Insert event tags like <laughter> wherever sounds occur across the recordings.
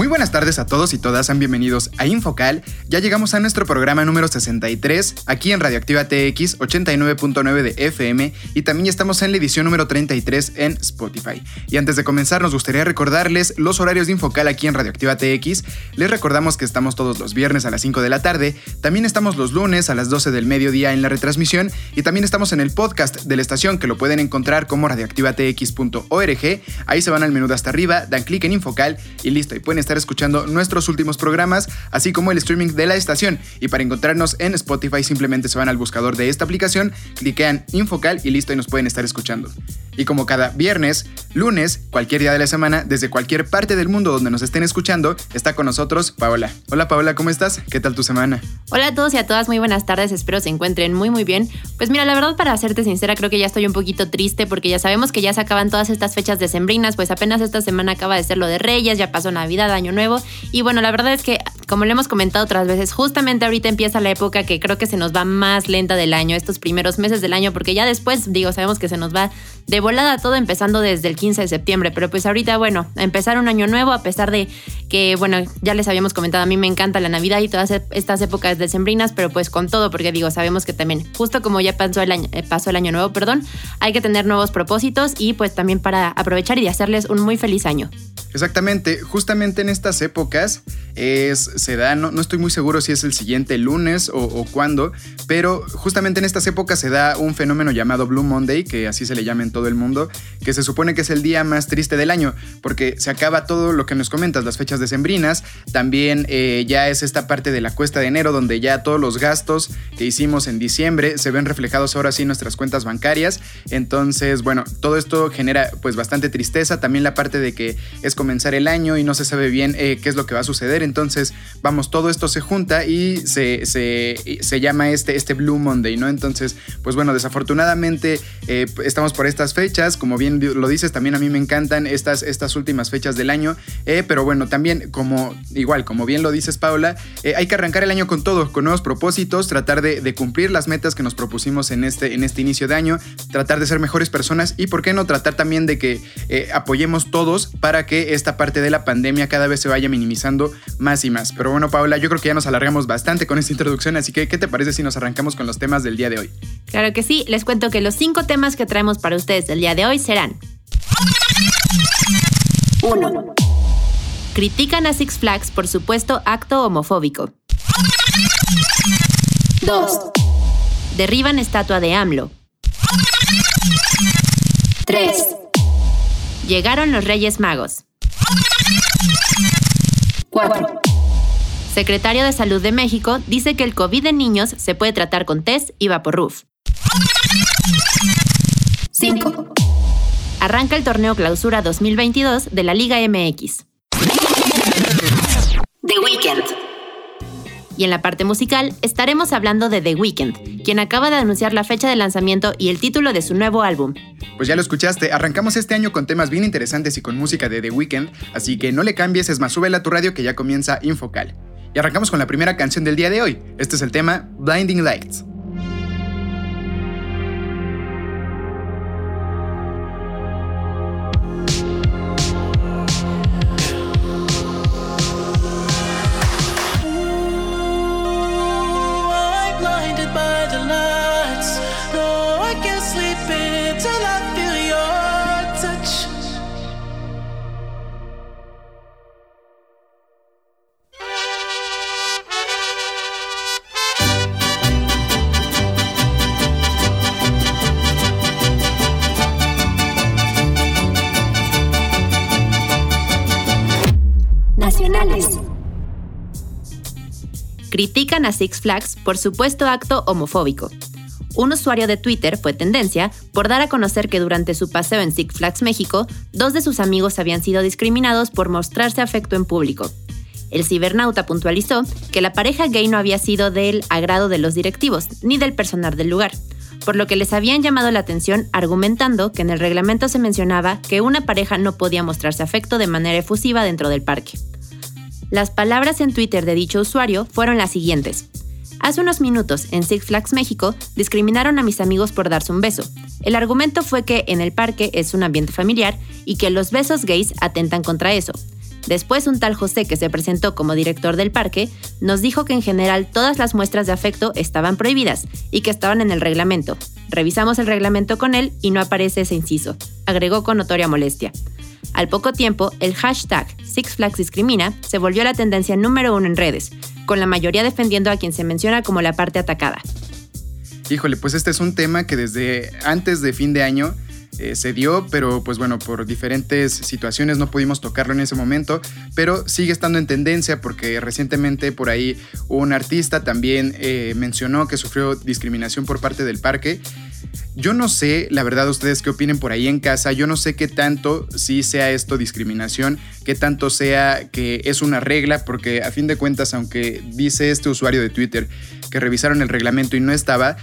Muy buenas tardes a todos y todas, sean bienvenidos a Infocal. Ya llegamos a nuestro programa número 63, aquí en Radioactiva TX 89.9 de FM y también estamos en la edición número 33 en Spotify. Y antes de comenzar nos gustaría recordarles los horarios de Infocal aquí en Radioactiva TX. Les recordamos que estamos todos los viernes a las 5 de la tarde, también estamos los lunes a las 12 del mediodía en la retransmisión y también estamos en el podcast de la estación que lo pueden encontrar como radioactivatx.org. Ahí se van al menú hasta arriba, dan clic en Infocal y listo, y pueden estar escuchando nuestros últimos programas, así como el streaming de la estación. Y para encontrarnos en Spotify simplemente se van al buscador de esta aplicación, cliquean Infocal y listo y nos pueden estar escuchando. Y como cada viernes, lunes, cualquier día de la semana, desde cualquier parte del mundo donde nos estén escuchando, está con nosotros Paola. Hola Paola, ¿cómo estás? ¿Qué tal tu semana? Hola a todos y a todas, muy buenas tardes, espero se encuentren muy muy bien. Pues mira, la verdad para serte sincera, creo que ya estoy un poquito triste porque ya sabemos que ya se acaban todas estas fechas decembrinas, pues apenas esta semana acaba de ser lo de Reyes, ya pasó Navidad, Año Nuevo. Y bueno, la verdad es que como le hemos comentado otras veces, justamente ahorita empieza la época que creo que se nos va más lenta del año, estos primeros meses del año, porque ya después, digo, sabemos que se nos va de volada todo empezando desde el 15 de septiembre, pero pues ahorita, bueno, empezar un año nuevo, a pesar de que, bueno, ya les habíamos comentado, a mí me encanta la Navidad y todas estas épocas decembrinas, pero pues con todo, porque digo, sabemos que también, justo como ya pasó el año, eh, pasó el año nuevo, perdón, hay que tener nuevos propósitos y pues también para aprovechar y hacerles un muy feliz año. Exactamente, justamente en estas épocas es, se da, no, no estoy muy seguro si es el siguiente lunes o, o cuándo, pero justamente en estas épocas se da un fenómeno llamado Blue Monday, que así se le llama en todo el mundo, que se supone que es el día más triste del año, porque se acaba todo lo que nos comentas, las fechas decembrinas, también eh, ya es esta parte de la cuesta de enero, donde ya todos los gastos que hicimos en diciembre se ven reflejados ahora sí en nuestras cuentas bancarias, entonces bueno, todo esto genera pues bastante tristeza, también la parte de que es comenzar el año y no se sabe bien eh, qué es lo que va a suceder. Entonces, vamos, todo esto se junta y se, se, llama este, este Blue Monday, ¿no? Entonces, pues bueno, desafortunadamente eh, estamos por estas fechas. Como bien lo dices, también a mí me encantan estas, estas últimas fechas del año. Eh, pero bueno, también, como igual, como bien lo dices, Paula, hay que arrancar el año con todo, con nuevos propósitos, tratar de, cumplir las metas que nos propusimos en este, en este inicio de año, tratar de ser mejores personas y, ¿por qué no? Tratar también de que apoyemos todos para que esta parte de la pandemia cada vez se vaya minimizando más y más. Pero bueno, Paula, yo creo que ya nos alargamos bastante con esta introducción, así que ¿qué te parece si nos arrancamos con los temas del día de hoy? Claro que sí, les cuento que los cinco temas que traemos para ustedes el día de hoy serán 1. Critican a Six Flags por supuesto acto homofóbico. 2. Derriban estatua de AMLO. 3. Llegaron los Reyes Magos. 4. Secretario de Salud de México dice que el COVID en niños se puede tratar con test y vaporruf. 5. Arranca el torneo Clausura 2022 de la Liga MX. The Weeknd. Y en la parte musical estaremos hablando de The Weeknd, quien acaba de anunciar la fecha de lanzamiento y el título de su nuevo álbum. Pues ya lo escuchaste, arrancamos este año con temas bien interesantes y con música de The Weeknd, así que no le cambies, es más, súbela a tu radio que ya comienza Infocal. Y arrancamos con la primera canción del día de hoy. Este es el tema Blinding Lights. Critican a Six Flags por supuesto acto homofóbico. Un usuario de Twitter fue tendencia por dar a conocer que durante su paseo en Six Flags México, dos de sus amigos habían sido discriminados por mostrarse afecto en público. El cibernauta puntualizó que la pareja gay no había sido del agrado de los directivos ni del personal del lugar, por lo que les habían llamado la atención argumentando que en el reglamento se mencionaba que una pareja no podía mostrarse afecto de manera efusiva dentro del parque. Las palabras en Twitter de dicho usuario fueron las siguientes. Hace unos minutos, en Six Flags México, discriminaron a mis amigos por darse un beso. El argumento fue que en el parque es un ambiente familiar y que los besos gays atentan contra eso. Después un tal José que se presentó como director del parque nos dijo que en general todas las muestras de afecto estaban prohibidas y que estaban en el reglamento. Revisamos el reglamento con él y no aparece ese inciso, agregó con notoria molestia. Al poco tiempo, el hashtag Six Flags Discrimina se volvió la tendencia número uno en redes, con la mayoría defendiendo a quien se menciona como la parte atacada. Híjole, pues este es un tema que desde antes de fin de año eh, se dio, pero pues bueno, por diferentes situaciones no pudimos tocarlo en ese momento, pero sigue estando en tendencia porque recientemente por ahí un artista también eh, mencionó que sufrió discriminación por parte del parque. Yo no sé, la verdad, ustedes qué opinen por ahí en casa. Yo no sé qué tanto sí sea esto discriminación, qué tanto sea que es una regla, porque a fin de cuentas, aunque dice este usuario de Twitter que revisaron el reglamento y no estaba,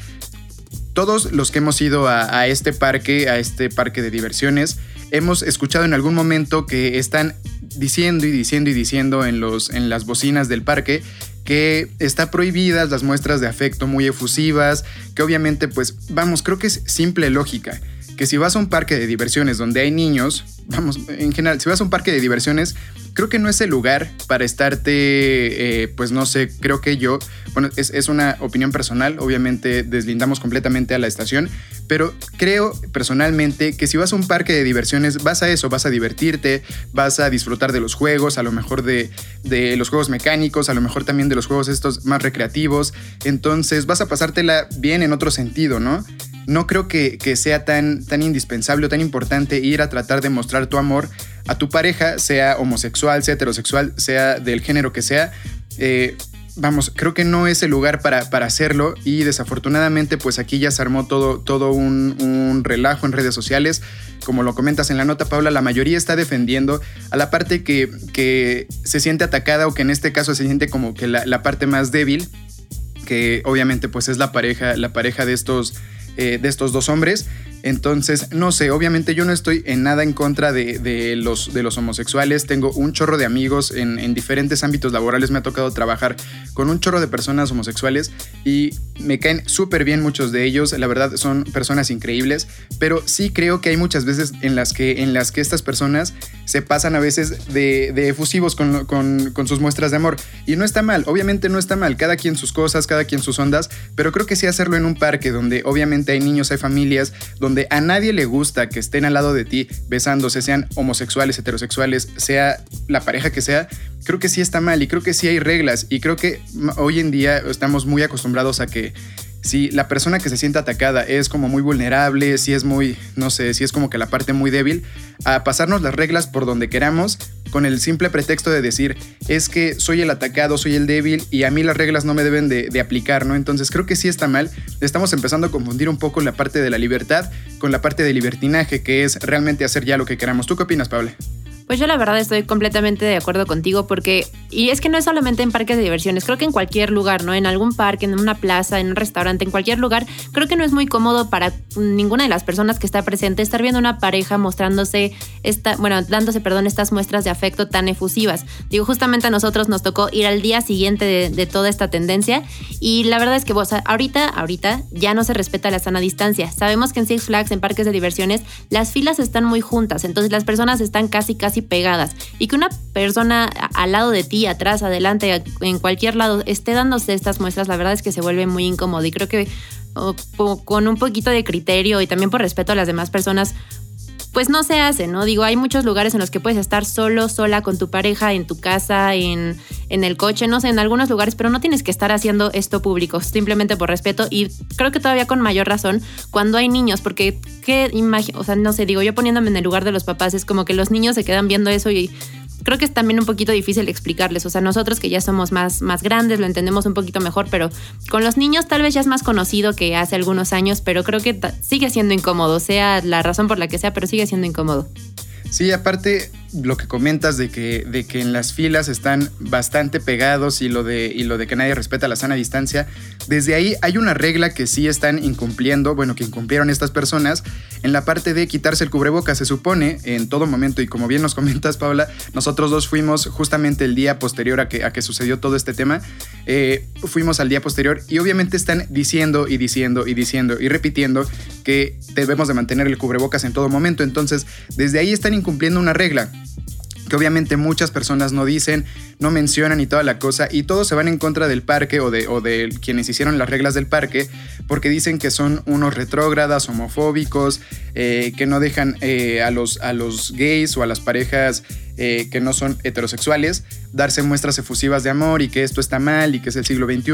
todos los que hemos ido a, este parque, a este parque de diversiones, hemos escuchado en algún momento que están diciendo y diciendo y diciendo en, los, en las bocinas del parque que está prohibidas las muestras de afecto muy efusivas, que obviamente pues vamos, creo que es simple lógica, que si vas a un parque de diversiones donde hay niños, vamos, en general, si vas a un parque de diversiones, creo que no es el lugar para estarte, eh, pues no sé, creo que yo, bueno, es, una opinión personal, obviamente deslindamos completamente a la estación, pero creo personalmente que si vas a un parque de diversiones, vas a eso, vas a divertirte, vas a disfrutar de los juegos, a lo mejor de, de los juegos mecánicos, a lo mejor también de los juegos estos más recreativos, entonces vas a pasártela bien en otro sentido, ¿no? No creo que, sea tan, tan indispensable o tan importante ir a tratar de mostrar tu amor a tu pareja, sea homosexual, sea heterosexual, sea del género que sea. Eh, vamos, creo que no es el lugar para, para, hacerlo y desafortunadamente pues aquí ya se armó todo, todo un, relajo en redes sociales. Como lo comentas en la nota, Paula, la mayoría está defendiendo a la parte que, que se siente atacada o que en este caso se siente como que la, la parte más débil, que obviamente pues es la pareja, la pareja de estos eh, de estos dos hombres. Entonces, no sé, obviamente yo no estoy en nada en contra de, los, de los homosexuales. Tengo un chorro de amigos en, en, diferentes ámbitos laborales. Me ha tocado trabajar con un chorro de personas homosexuales y me caen súper bien muchos de ellos. La verdad, son personas increíbles. Pero sí creo que hay muchas veces en las que, en las que estas personas se pasan a veces de, efusivos con, con, con sus muestras de amor. Y no está mal, obviamente no está mal. Cada quien sus cosas, cada quien sus ondas. Pero creo que sí hacerlo en un parque donde obviamente hay niños, hay familias, donde a nadie le gusta que estén al lado de ti besándose, sean homosexuales, heterosexuales, sea la pareja que sea, creo que sí está mal y creo que sí hay reglas y creo que hoy en día estamos muy acostumbrados a que si la persona que se siente atacada es como muy vulnerable, si es muy, no sé, si es como que la parte muy débil, a pasarnos las reglas por donde queramos con el simple pretexto de decir, es que soy el atacado, soy el débil y a mí las reglas no me deben de, aplicar, ¿no? Entonces creo que sí está mal. Estamos empezando a confundir un poco la parte de la libertad con la parte de libertinaje, que es realmente hacer ya lo que queramos. ¿Tú qué opinas, Pablo? Pues yo la verdad estoy completamente de acuerdo contigo porque, y es que no es solamente en parques de diversiones, creo que en cualquier lugar, ¿no? En algún parque, en una plaza, en un restaurante, en cualquier lugar, creo que no es muy cómodo para ninguna de las personas que está presente estar viendo una pareja mostrándose, esta, bueno, dándose, perdón, estas muestras de afecto tan efusivas. Digo, justamente a nosotros nos tocó ir al día siguiente de, toda esta tendencia y la verdad es que vos, ahorita, ahorita ya no se respeta la sana distancia. Sabemos que en Six Flags, en parques de diversiones, las filas están muy juntas, entonces las personas están casi, casi pegadas y que una persona al lado de ti, atrás, adelante, en cualquier lado, esté dándose estas muestras, la verdad es que se vuelve muy incómodo y creo que con un poquito de criterio y también por respeto a las demás personas, pues no se hace, ¿no? Digo, hay muchos lugares en los que puedes estar solo, sola con tu pareja, en tu casa, en, en el coche, no sé, en algunos lugares, pero no tienes que estar haciendo esto público, simplemente por respeto y creo que todavía con mayor razón cuando hay niños, porque qué imagen, o sea, no sé, digo, yo poniéndome en el lugar de los papás, es como que los niños se quedan viendo eso y creo que es también un poquito difícil explicarles. O sea, nosotros que ya somos más, más grandes lo entendemos un poquito mejor, pero con los niños tal vez ya es más conocido que hace algunos años, pero creo que sigue siendo incómodo, sea la razón por la que sea, pero sigue siendo incómodo. Sí, aparte lo que comentas de que, de que en las filas están bastante pegados y lo, de, y lo de que nadie respeta la sana distancia, desde ahí hay una regla que sí están incumpliendo, bueno, que incumplieron estas personas, en la parte de quitarse el cubrebocas. Se supone en todo momento, y como bien nos <laughs> comentas, Paula, nosotros dos fuimos justamente el día posterior a que, a que sucedió todo este tema, eh, fuimos al día posterior y obviamente están diciendo y diciendo y diciendo y repitiendo que debemos de mantener el cubrebocas en todo momento. Entonces, desde ahí están incumpliendo una regla que obviamente muchas personas no dicen, no mencionan y toda la cosa, y todos se van en contra del parque o de, quienes hicieron las reglas del parque, porque dicen que son unos retrógradas, homofóbicos, eh, que no dejan eh, a, los, a los gays o a las parejas eh, que no son heterosexuales darse muestras efusivas de amor y que esto está mal y que es el siglo XXI.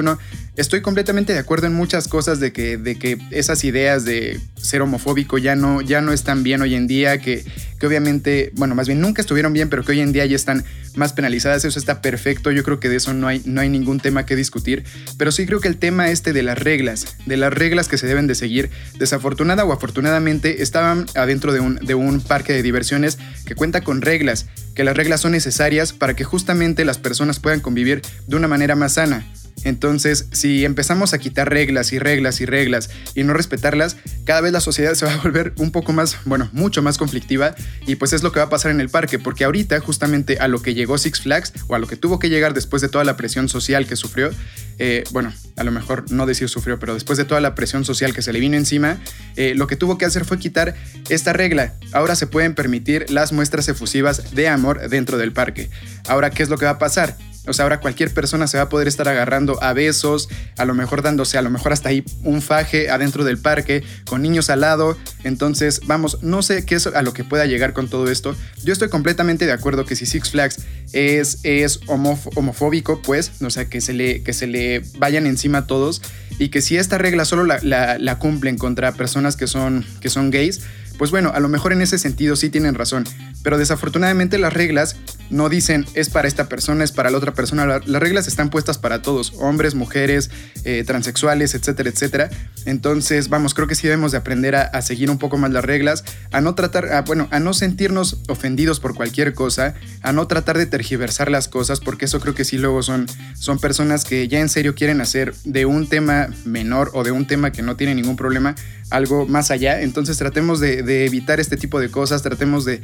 Estoy completamente de acuerdo en muchas cosas de que, de que esas ideas de ser homofóbico ya no, ya no están bien hoy en día, que, que obviamente, bueno, más bien nunca estuvieron bien, pero que hoy en día ya están más penalizadas, eso está perfecto, yo creo que de eso no hay, no hay ningún tema que discutir, pero sí creo que el tema este de las reglas, de las reglas que se deben de seguir, desafortunada o afortunadamente, estaban adentro de un, de un parque de diversiones que cuenta con reglas, que las reglas son necesarias para que justamente las personas puedan convivir de una manera más sana. Entonces, si empezamos a quitar reglas y reglas y reglas y no respetarlas, cada vez la sociedad <laughs> se va a volver un poco más, bueno, mucho más conflictiva y pues es lo que va a pasar en el parque, porque ahorita justamente a lo que llegó Six Flags o a lo que tuvo que llegar después de toda la presión social que sufrió, eh, bueno, a lo mejor no decir sufrió, pero después de toda la presión social que se le vino encima, eh, lo que tuvo que hacer fue quitar esta regla. Ahora se pueden permitir las muestras efusivas de amor dentro del parque. Ahora, ¿qué es lo que va a pasar? O sea, ahora cualquier persona se va a poder estar agarrando a besos, a lo mejor dándose, a lo mejor hasta ahí un faje adentro del parque, con niños al lado. Entonces, vamos, no sé qué es a lo que pueda llegar con todo esto. Yo estoy completamente de acuerdo que si Six Flags es, es homofóbico, pues, o sea, que se, le, que se le vayan encima a todos y que si esta regla solo la, cumplen contra personas que son, que son gays, pues bueno, a lo mejor en ese sentido sí tienen razón, pero desafortunadamente las reglas no dicen es para esta persona, es para la otra persona. Las reglas están puestas para todos, hombres, mujeres, eh, transexuales, etcétera, etcétera. Entonces, vamos, creo que sí debemos de aprender a, seguir un poco más las reglas, a no tratar, bueno, a no sentirnos ofendidos por cualquier cosa, a no tratar de tergiversar las cosas, porque eso creo que sí luego son, son personas que ya en serio quieren hacer de un tema menor o de un tema que no tiene ningún problema algo más allá. Entonces tratemos de evitar este tipo de cosas, tratemos de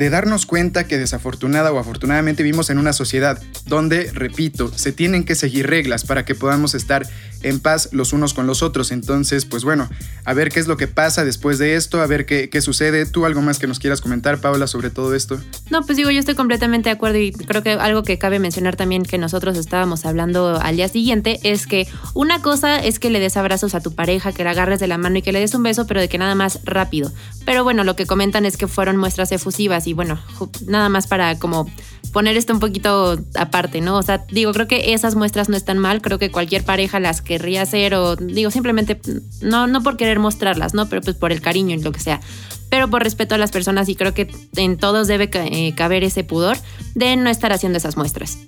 de darnos cuenta que desafortunada o afortunadamente vivimos en una sociedad donde, repito, se tienen que seguir reglas para que podamos estar en paz los unos con los otros. Entonces, pues bueno, a ver qué es lo que pasa después de esto, a ver qué, qué sucede. ¿Tú algo más que nos quieras comentar, Paula, sobre todo esto? No, pues digo, yo estoy completamente de acuerdo y creo que algo que cabe mencionar también que nosotros estábamos hablando al día siguiente es que una cosa es que le des abrazos a tu pareja, que la agarres de la mano y que le des un beso, pero de que nada más rápido. Pero bueno, lo que comentan es que fueron muestras efusivas bueno, nada más para como poner esto un poquito aparte, ¿no? O sea, digo, creo que esas muestras no están mal, creo que cualquier pareja las querría hacer o digo, simplemente no, no por querer mostrarlas, ¿no? Pero pues por el cariño y lo que sea. Pero por respeto a las personas y creo que en todos debe eh, caber ese pudor de no estar haciendo esas muestras.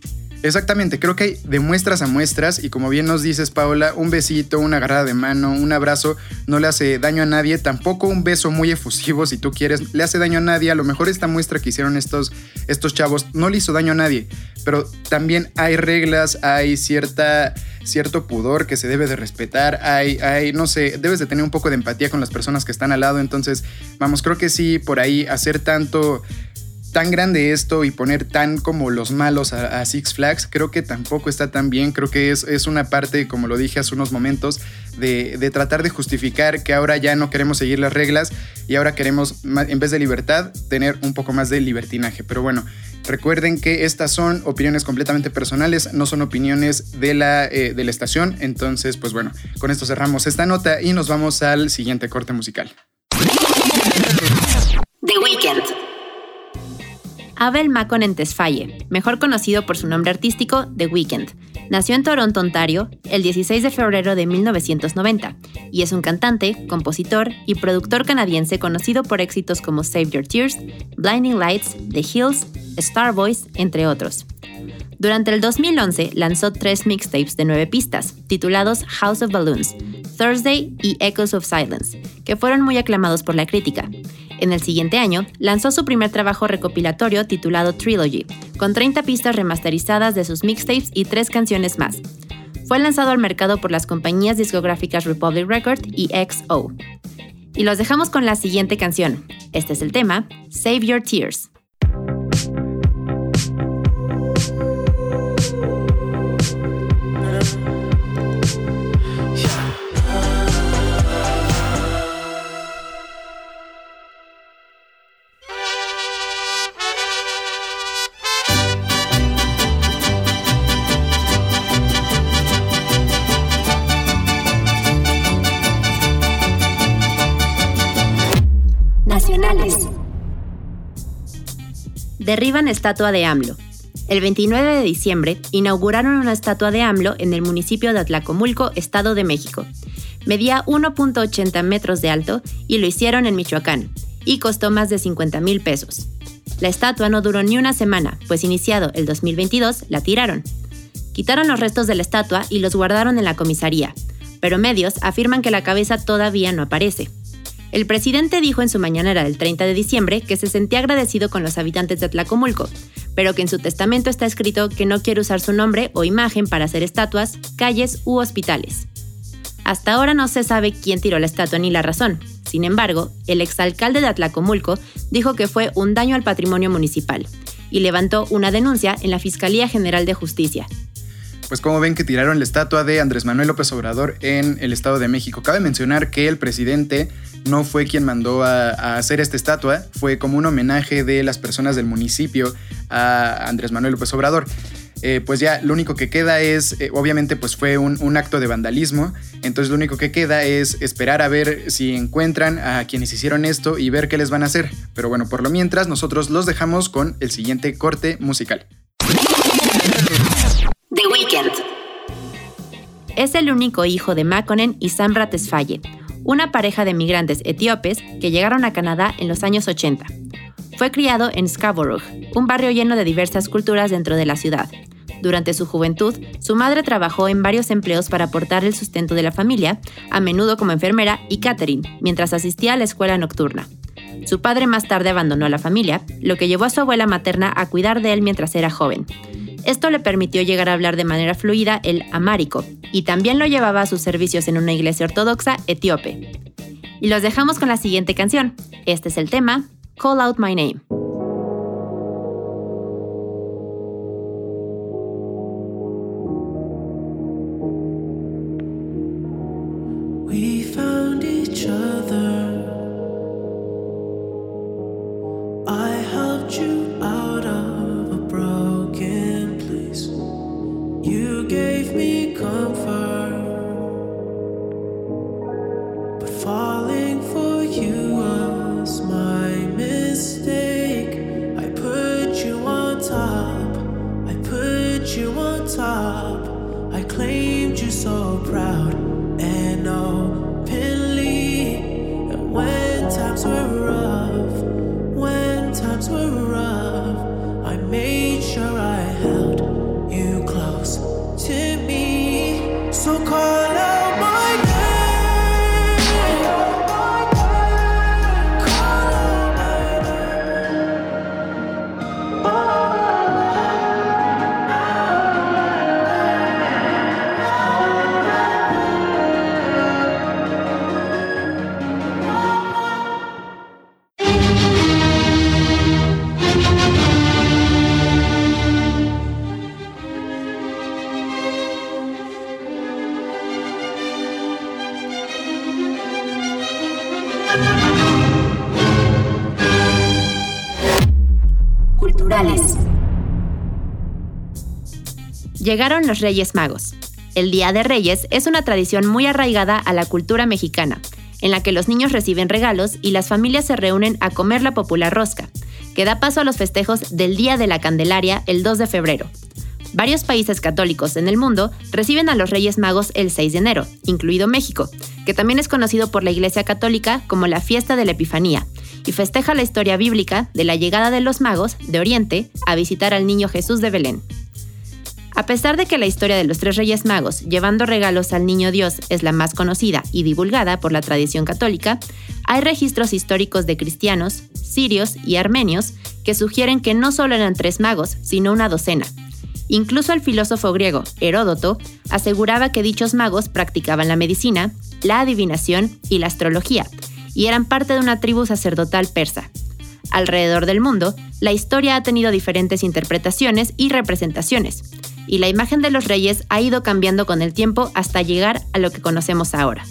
Exactamente, creo que hay de muestras a muestras y como bien nos dices Paula, un besito, una agarrada de mano, un abrazo no le hace daño a nadie, tampoco un beso muy efusivo si tú quieres, le hace daño a nadie, a lo mejor esta muestra que hicieron estos, estos chavos no le hizo daño a nadie, pero también hay reglas, hay cierta, cierto pudor que se debe de respetar, hay, hay, no sé, debes de tener un poco de empatía con las personas que están al lado, entonces vamos, creo que sí, por ahí hacer tanto tan grande esto y poner tan como los malos a, Six Flags, creo que tampoco está tan bien. Creo que es, es una parte, como lo dije hace unos momentos, de, de, tratar de justificar que ahora ya no queremos seguir las reglas y ahora queremos, en vez de libertad, tener un poco más de libertinaje. Pero bueno, recuerden que estas son opiniones completamente personales, no son opiniones de la, eh, de la estación. Entonces, pues bueno, con esto cerramos esta nota y nos vamos al siguiente corte musical. The Weekend. Abel Macon Tesfaye, mejor conocido por su nombre artístico The Weeknd, nació en Toronto, Ontario, el 16 de febrero de 1990 y es un cantante, compositor y productor canadiense conocido por éxitos como Save Your Tears, Blinding Lights, The Hills, Star Voice, entre otros. Durante el 2011 lanzó tres mixtapes de nueve pistas, titulados House of Balloons, Thursday y Echoes of Silence, que fueron muy aclamados por la crítica. En el siguiente año, lanzó su primer trabajo recopilatorio titulado Trilogy, con 30 pistas remasterizadas de sus mixtapes y tres canciones más. Fue lanzado al mercado por las compañías discográficas Republic Record y XO. Y los dejamos con la siguiente canción. Este es el tema, Save Your Tears. Derriban estatua de AMLO. El 29 de diciembre inauguraron una estatua de AMLO en el municipio de Atlacomulco, Estado de México. Medía 1.80 metros de alto y lo hicieron en Michoacán, y costó más de 50 mil pesos. La estatua no duró ni una semana, pues iniciado el 2022 la tiraron. Quitaron los restos de la estatua y los guardaron en la comisaría, pero medios afirman que la cabeza todavía no aparece. El presidente dijo en su mañanera del 30 de diciembre que se sentía agradecido con los habitantes de Tlacomulco, pero que en su testamento está escrito que no quiere usar su nombre o imagen para hacer estatuas, calles u hospitales. Hasta ahora no se sabe quién tiró la estatua ni la razón. Sin embargo, el exalcalde de Atlacomulco dijo que fue un daño al patrimonio municipal y levantó una denuncia en la Fiscalía General de Justicia, pues como ven que tiraron la estatua de Andrés Manuel López Obrador en el Estado de México. Cabe mencionar que el presidente no fue quien mandó a, hacer esta estatua, fue como un homenaje de las personas del municipio a Andrés Manuel López Obrador. Eh, pues ya lo único que queda es, eh, obviamente pues fue un, acto de vandalismo, entonces lo único que queda es esperar a ver si encuentran a quienes hicieron esto y ver qué les van a hacer. Pero bueno, por lo mientras nosotros los dejamos con el siguiente corte musical. The Weeknd. Es el único hijo de Makonnen y Samra Tesfaye, una pareja de migrantes etíopes que llegaron a Canadá en los años 80. Fue criado en Scarborough, un barrio lleno de diversas culturas dentro de la ciudad. Durante su juventud, su madre trabajó en varios empleos para aportar el sustento de la familia, a menudo como enfermera y catering, mientras asistía a la escuela nocturna. Su padre más tarde abandonó la familia, lo que llevó a su abuela materna a cuidar de él mientras era joven. Esto le permitió llegar a hablar de manera fluida el amárico y también lo llevaba a sus servicios en una iglesia ortodoxa etíope. Y los dejamos con la siguiente canción. Este es el tema, Call Out My Name. Llegaron los Reyes Magos. El Día de Reyes es una tradición muy arraigada a la cultura mexicana, en la que los niños reciben regalos y las familias se reúnen a comer la popular rosca, que da paso a los festejos del Día de la Candelaria el 2 de febrero. Varios países católicos en el mundo reciben a los Reyes Magos el 6 de enero, incluido México, que también es conocido por la Iglesia Católica como la fiesta de la Epifanía, y festeja la historia bíblica de la llegada de los magos de Oriente a visitar al niño Jesús de Belén. A pesar de que la historia de los tres Reyes Magos llevando regalos al Niño Dios es la más conocida y divulgada por la tradición católica, hay registros históricos de cristianos, sirios y armenios que sugieren que no solo eran tres magos, sino una docena. Incluso el filósofo griego Heródoto aseguraba que dichos magos practicaban la medicina, la adivinación y la astrología, y eran parte de una tribu sacerdotal persa. Alrededor del mundo, la historia ha tenido diferentes interpretaciones y representaciones, y la imagen de los reyes ha ido cambiando con el tiempo hasta llegar a lo que conocemos ahora.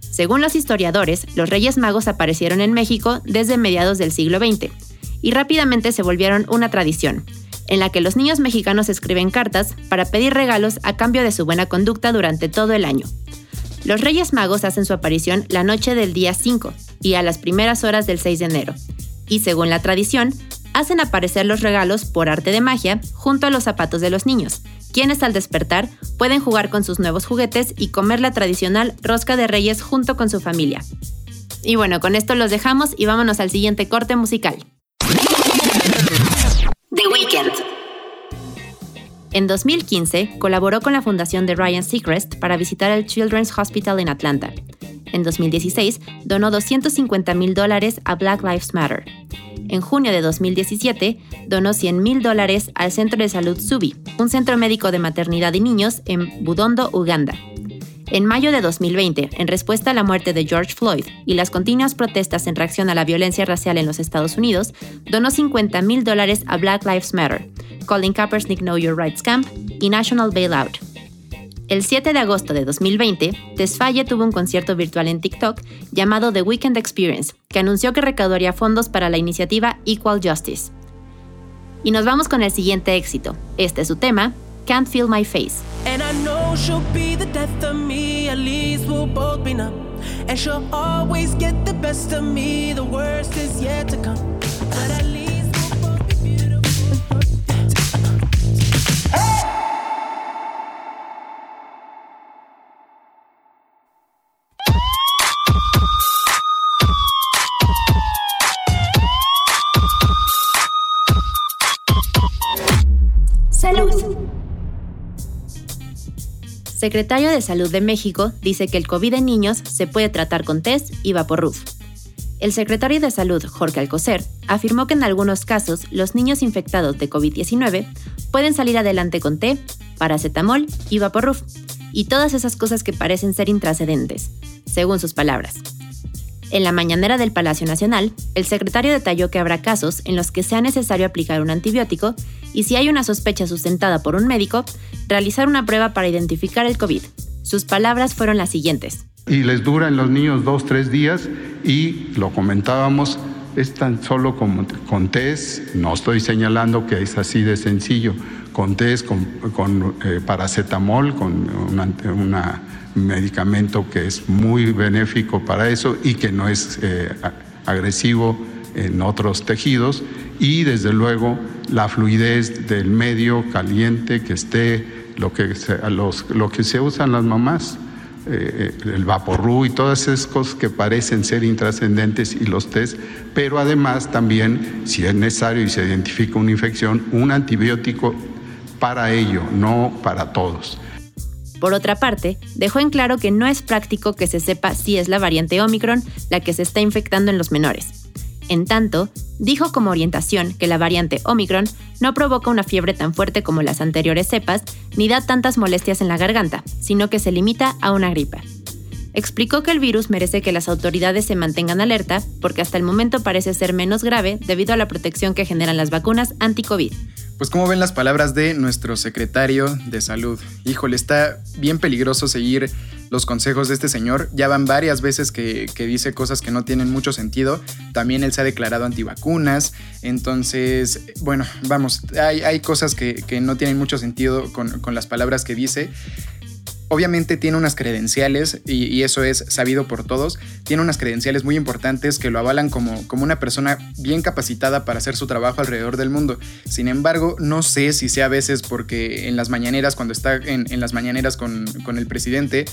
Según los historiadores, los Reyes Magos aparecieron en México desde mediados del siglo XX y rápidamente se volvieron una tradición, en la que los niños mexicanos escriben cartas para pedir regalos a cambio de su buena conducta durante todo el año. Los Reyes Magos hacen su aparición la noche del día 5 y a las primeras horas del 6 de enero, y según la tradición, hacen aparecer los regalos por arte de magia junto a los zapatos de los niños, quienes al despertar pueden jugar con sus nuevos juguetes y comer la tradicional rosca de reyes junto con su familia. Y bueno, con esto los dejamos y vámonos al siguiente corte musical. The Weeknd. En 2015, colaboró con la fundación de Ryan Seacrest para visitar el Children's Hospital en Atlanta. En 2016, donó 250 mil dólares a Black Lives Matter. En junio de 2017, donó 100 mil dólares al Centro de Salud Subi, un centro médico de maternidad y niños en Budondo, Uganda. En mayo de 2020, en respuesta a la muerte de George Floyd y las continuas protestas en reacción a la violencia racial en los Estados Unidos, donó 50 mil dólares a Black Lives Matter, Colin Kaepernick Know Your Rights Camp y National Bailout, el 7 de agosto de 2020, Tesfaye tuvo un concierto virtual en TikTok llamado The Weekend Experience, que anunció que recaudaría fondos para la iniciativa Equal Justice. Y nos vamos con el siguiente éxito. Este es su tema, Can't Feel My Face. Secretario de Salud de México dice que el COVID en niños se puede tratar con test y vaporruf. El secretario de Salud, Jorge Alcocer, afirmó que en algunos casos los niños infectados de COVID-19 pueden salir adelante con té, paracetamol y vaporruf, y todas esas cosas que parecen ser intrascendentes, según sus palabras. En la mañanera del Palacio Nacional, el secretario detalló que habrá casos en los que sea necesario aplicar un antibiótico y si hay una sospecha sustentada por un médico, realizar una prueba para identificar el COVID. Sus palabras fueron las siguientes. Y les dura en los niños dos, tres días y lo comentábamos, es tan solo como con test, no estoy señalando que es así de sencillo, con test, con, eh, paracetamol, con un medicamento que es muy benéfico para eso y que no es eh, agresivo en otros tejidos y desde luego la fluidez del medio caliente que esté, lo que se, los, lo que se usan las mamás, eh, el vaporru y todas esas cosas que parecen ser intrascendentes y los test, pero además también, si es necesario y se identifica una infección, un antibiótico para ello, no para todos. Por otra parte, dejó en claro que no es práctico que se sepa si es la variante Omicron la que se está infectando en los menores. En tanto, dijo como orientación que la variante Omicron no provoca una fiebre tan fuerte como las anteriores cepas, ni da tantas molestias en la garganta, sino que se limita a una gripa. Explicó que el virus merece que las autoridades se mantengan alerta porque hasta el momento parece ser menos grave debido a la protección que generan las vacunas anti-COVID. Pues como ven las palabras de nuestro secretario de salud. Híjole, está bien peligroso seguir los consejos de este señor. Ya van varias veces que, dice cosas que no tienen mucho sentido. También él se ha declarado antivacunas. Entonces, bueno, vamos, hay, cosas que, no tienen mucho sentido con, con las palabras que dice obviamente tiene unas credenciales, y, eso es sabido por todos, tiene unas credenciales muy importantes que lo avalan como, como una persona bien capacitada para hacer su trabajo alrededor del mundo. Sin embargo, no sé si sea a veces porque en las mañaneras, cuando está en, las mañaneras con, con el presidente,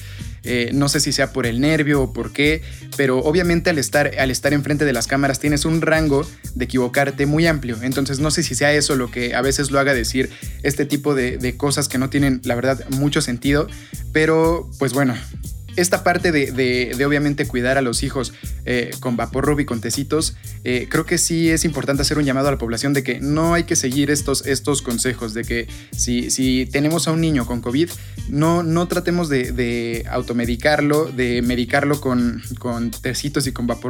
eh, no sé si sea por el nervio o por qué, pero obviamente al estar, al estar enfrente de las cámaras tienes un rango de equivocarte muy amplio. Entonces no sé si sea eso lo que a veces lo haga decir este tipo de, de cosas que no tienen, la verdad, mucho sentido. Pero, pues bueno, esta parte de, obviamente cuidar a los hijos eh, con vapor y con tecitos, eh, creo que sí es importante hacer un llamado a la población de que no hay que seguir estos, estos consejos, de que si, si tenemos a un niño con COVID, no, no tratemos de, automedicarlo, de medicarlo con, con tecitos y con vapor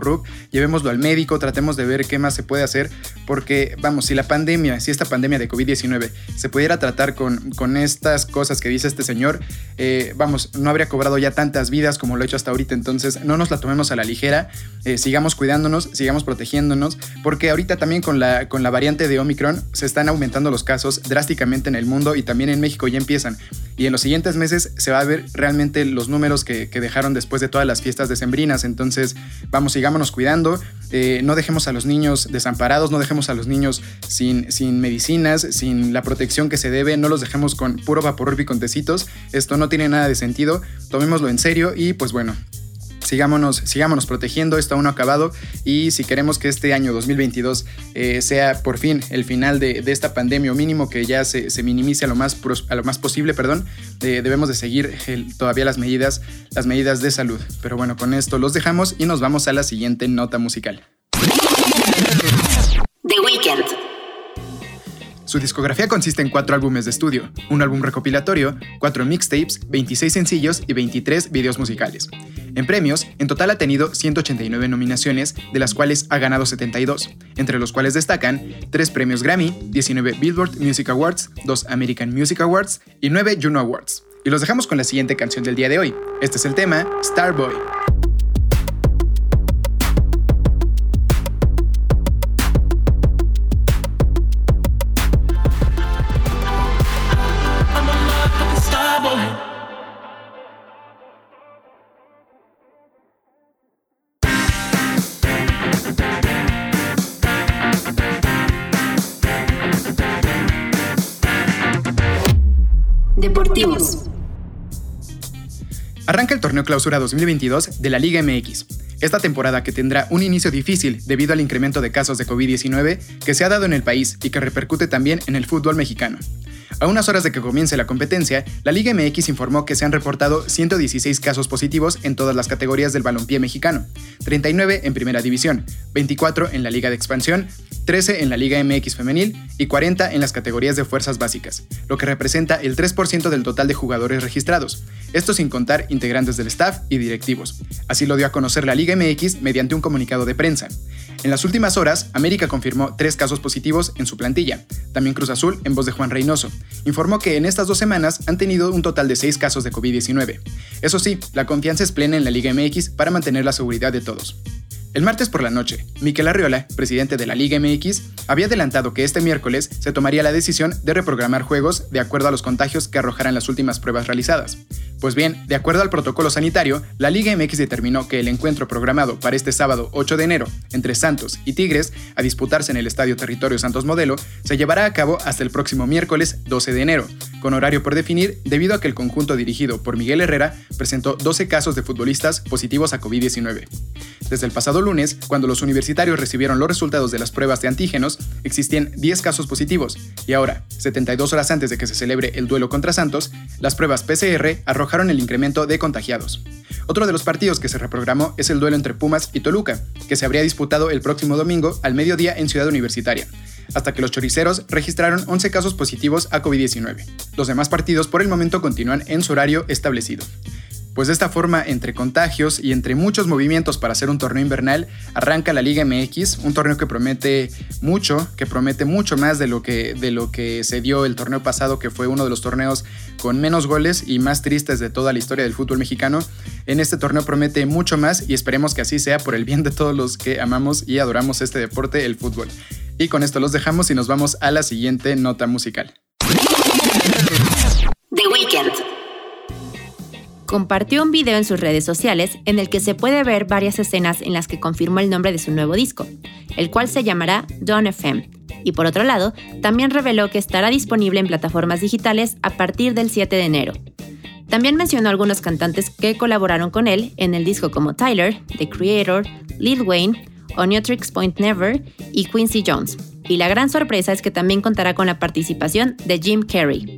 llevémoslo al médico, tratemos de ver qué más se puede hacer, porque vamos, si la pandemia, si esta pandemia de COVID-19 se pudiera tratar con, con estas cosas que dice este señor, eh, vamos, no habría cobrado ya tantas vidas como lo he hecho hasta ahorita. Entonces, no nos la tomemos a la ligera, eh, sigamos cuidándonos, sigamos protegiéndonos, porque ahorita también con la, con la variante de Omicron se están aumentando los casos drásticamente en el mundo y también en México ya empiezan. Y en los siguientes meses se va a ver realmente los números que, dejaron después de todas las fiestas decembrinas. Entonces, vamos, sigámonos cuidando, eh, no dejemos a los niños desamparados, no dejemos a los niños sin, sin medicinas, sin la protección que se debe, no los dejemos con puro vapor y con tecitos. Esto no tiene nada de sentido, tomémoslo en serio y pues bueno, sigámonos, sigámonos protegiendo, esto aún no acabado y si queremos que este año 2022 eh, sea por fin el final de, esta pandemia o mínimo que ya se, minimice a lo más, a lo más posible, perdón, eh, debemos de seguir todavía las medidas, las medidas de salud. Pero bueno, con esto los dejamos y nos vamos a la siguiente nota musical. Su discografía consiste en cuatro álbumes de estudio, un álbum recopilatorio, cuatro mixtapes, 26 sencillos y 23 videos musicales. En premios, en total ha tenido 189 nominaciones, de las cuales ha ganado 72, entre los cuales destacan 3 premios Grammy, 19 Billboard Music Awards, 2 American Music Awards y 9 Juno Awards. Y los dejamos con la siguiente canción del día de hoy. Este es el tema Starboy. Clausura 2022 de la Liga MX. Esta temporada que tendrá un inicio difícil debido al incremento de casos de COVID-19 que se ha dado en el país y que repercute también en el fútbol mexicano. A unas horas de que comience la competencia, la Liga MX informó que se han reportado 116 casos positivos en todas las categorías del balompié mexicano, 39 en Primera División, 24 en la Liga de Expansión, 13 en la Liga MX femenil y 40 en las categorías de fuerzas básicas, lo que representa el 3% del total de jugadores registrados, esto sin contar integrantes del staff y directivos. Así lo dio a conocer la Liga MX mediante un comunicado de prensa. En las últimas horas, América confirmó tres casos positivos en su plantilla, también Cruz Azul en voz de Juan Reynoso, informó que en estas dos semanas han tenido un total de seis casos de COVID-19. Eso sí, la confianza es plena en la Liga MX para mantener la seguridad de todos. El martes por la noche, Miquel Arriola, presidente de la Liga MX, había adelantado que este miércoles se tomaría la decisión de reprogramar juegos de acuerdo a los contagios que arrojaran las últimas pruebas realizadas. Pues bien, de acuerdo al protocolo sanitario, la Liga MX determinó que el encuentro programado para este sábado 8 de enero entre Santos y Tigres, a disputarse en el Estadio Territorio Santos Modelo, se llevará a cabo hasta el próximo miércoles 12 de enero, con horario por definir debido a que el conjunto dirigido por Miguel Herrera presentó 12 casos de futbolistas positivos a COVID-19. Desde el pasado lunes, cuando los universitarios recibieron los resultados de las pruebas de antígenos, existían 10 casos positivos, y ahora, 72 horas antes de que se celebre el duelo contra Santos, las pruebas PCR arrojaron el incremento de contagiados. Otro de los partidos que se reprogramó es el duelo entre Pumas y Toluca, que se habría disputado el próximo domingo al mediodía en Ciudad Universitaria, hasta que los choriceros registraron 11 casos positivos a COVID-19. Los demás partidos por el momento continúan en su horario establecido. Pues de esta forma, entre contagios y entre muchos movimientos para hacer un torneo invernal, arranca la Liga MX, un torneo que promete mucho, que promete mucho más de lo que, de lo que se dio el torneo pasado, que fue uno de los torneos con menos goles y más tristes de toda la historia del fútbol mexicano. En este torneo promete mucho más y esperemos que así sea por el bien de todos los que amamos y adoramos este deporte, el fútbol. Y con esto los dejamos y nos vamos a la siguiente nota musical. The Weekend compartió un video en sus redes sociales en el que se puede ver varias escenas en las que confirmó el nombre de su nuevo disco, el cual se llamará Dawn FM. Y por otro lado, también reveló que estará disponible en plataformas digitales a partir del 7 de enero. También mencionó algunos cantantes que colaboraron con él en el disco como Tyler, The Creator, Lil Wayne, Oniotrix Point Never y Quincy Jones. Y la gran sorpresa es que también contará con la participación de Jim Carrey.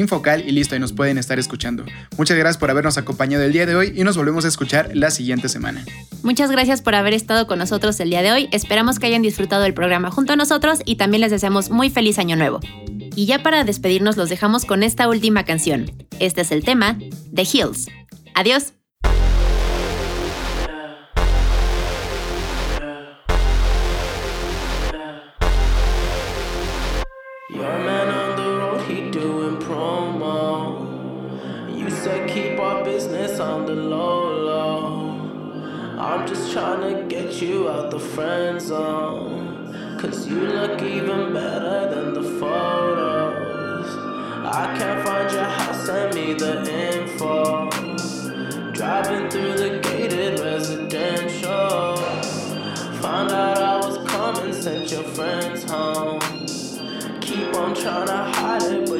Infocal y listo, y nos pueden estar escuchando. Muchas gracias por habernos acompañado el día de hoy y nos volvemos a escuchar la siguiente semana. Muchas gracias por haber estado con nosotros el día de hoy. Esperamos que hayan disfrutado el programa junto a nosotros y también les deseamos muy feliz año nuevo. Y ya para despedirnos los dejamos con esta última canción. Este es el tema, The Hills. Adiós. Friend zone. Cause you look even better than the photos. I can't find your house, send me the info. Driving through the gated residential. Found out I was coming, sent your friends home. Keep on trying to hide it, but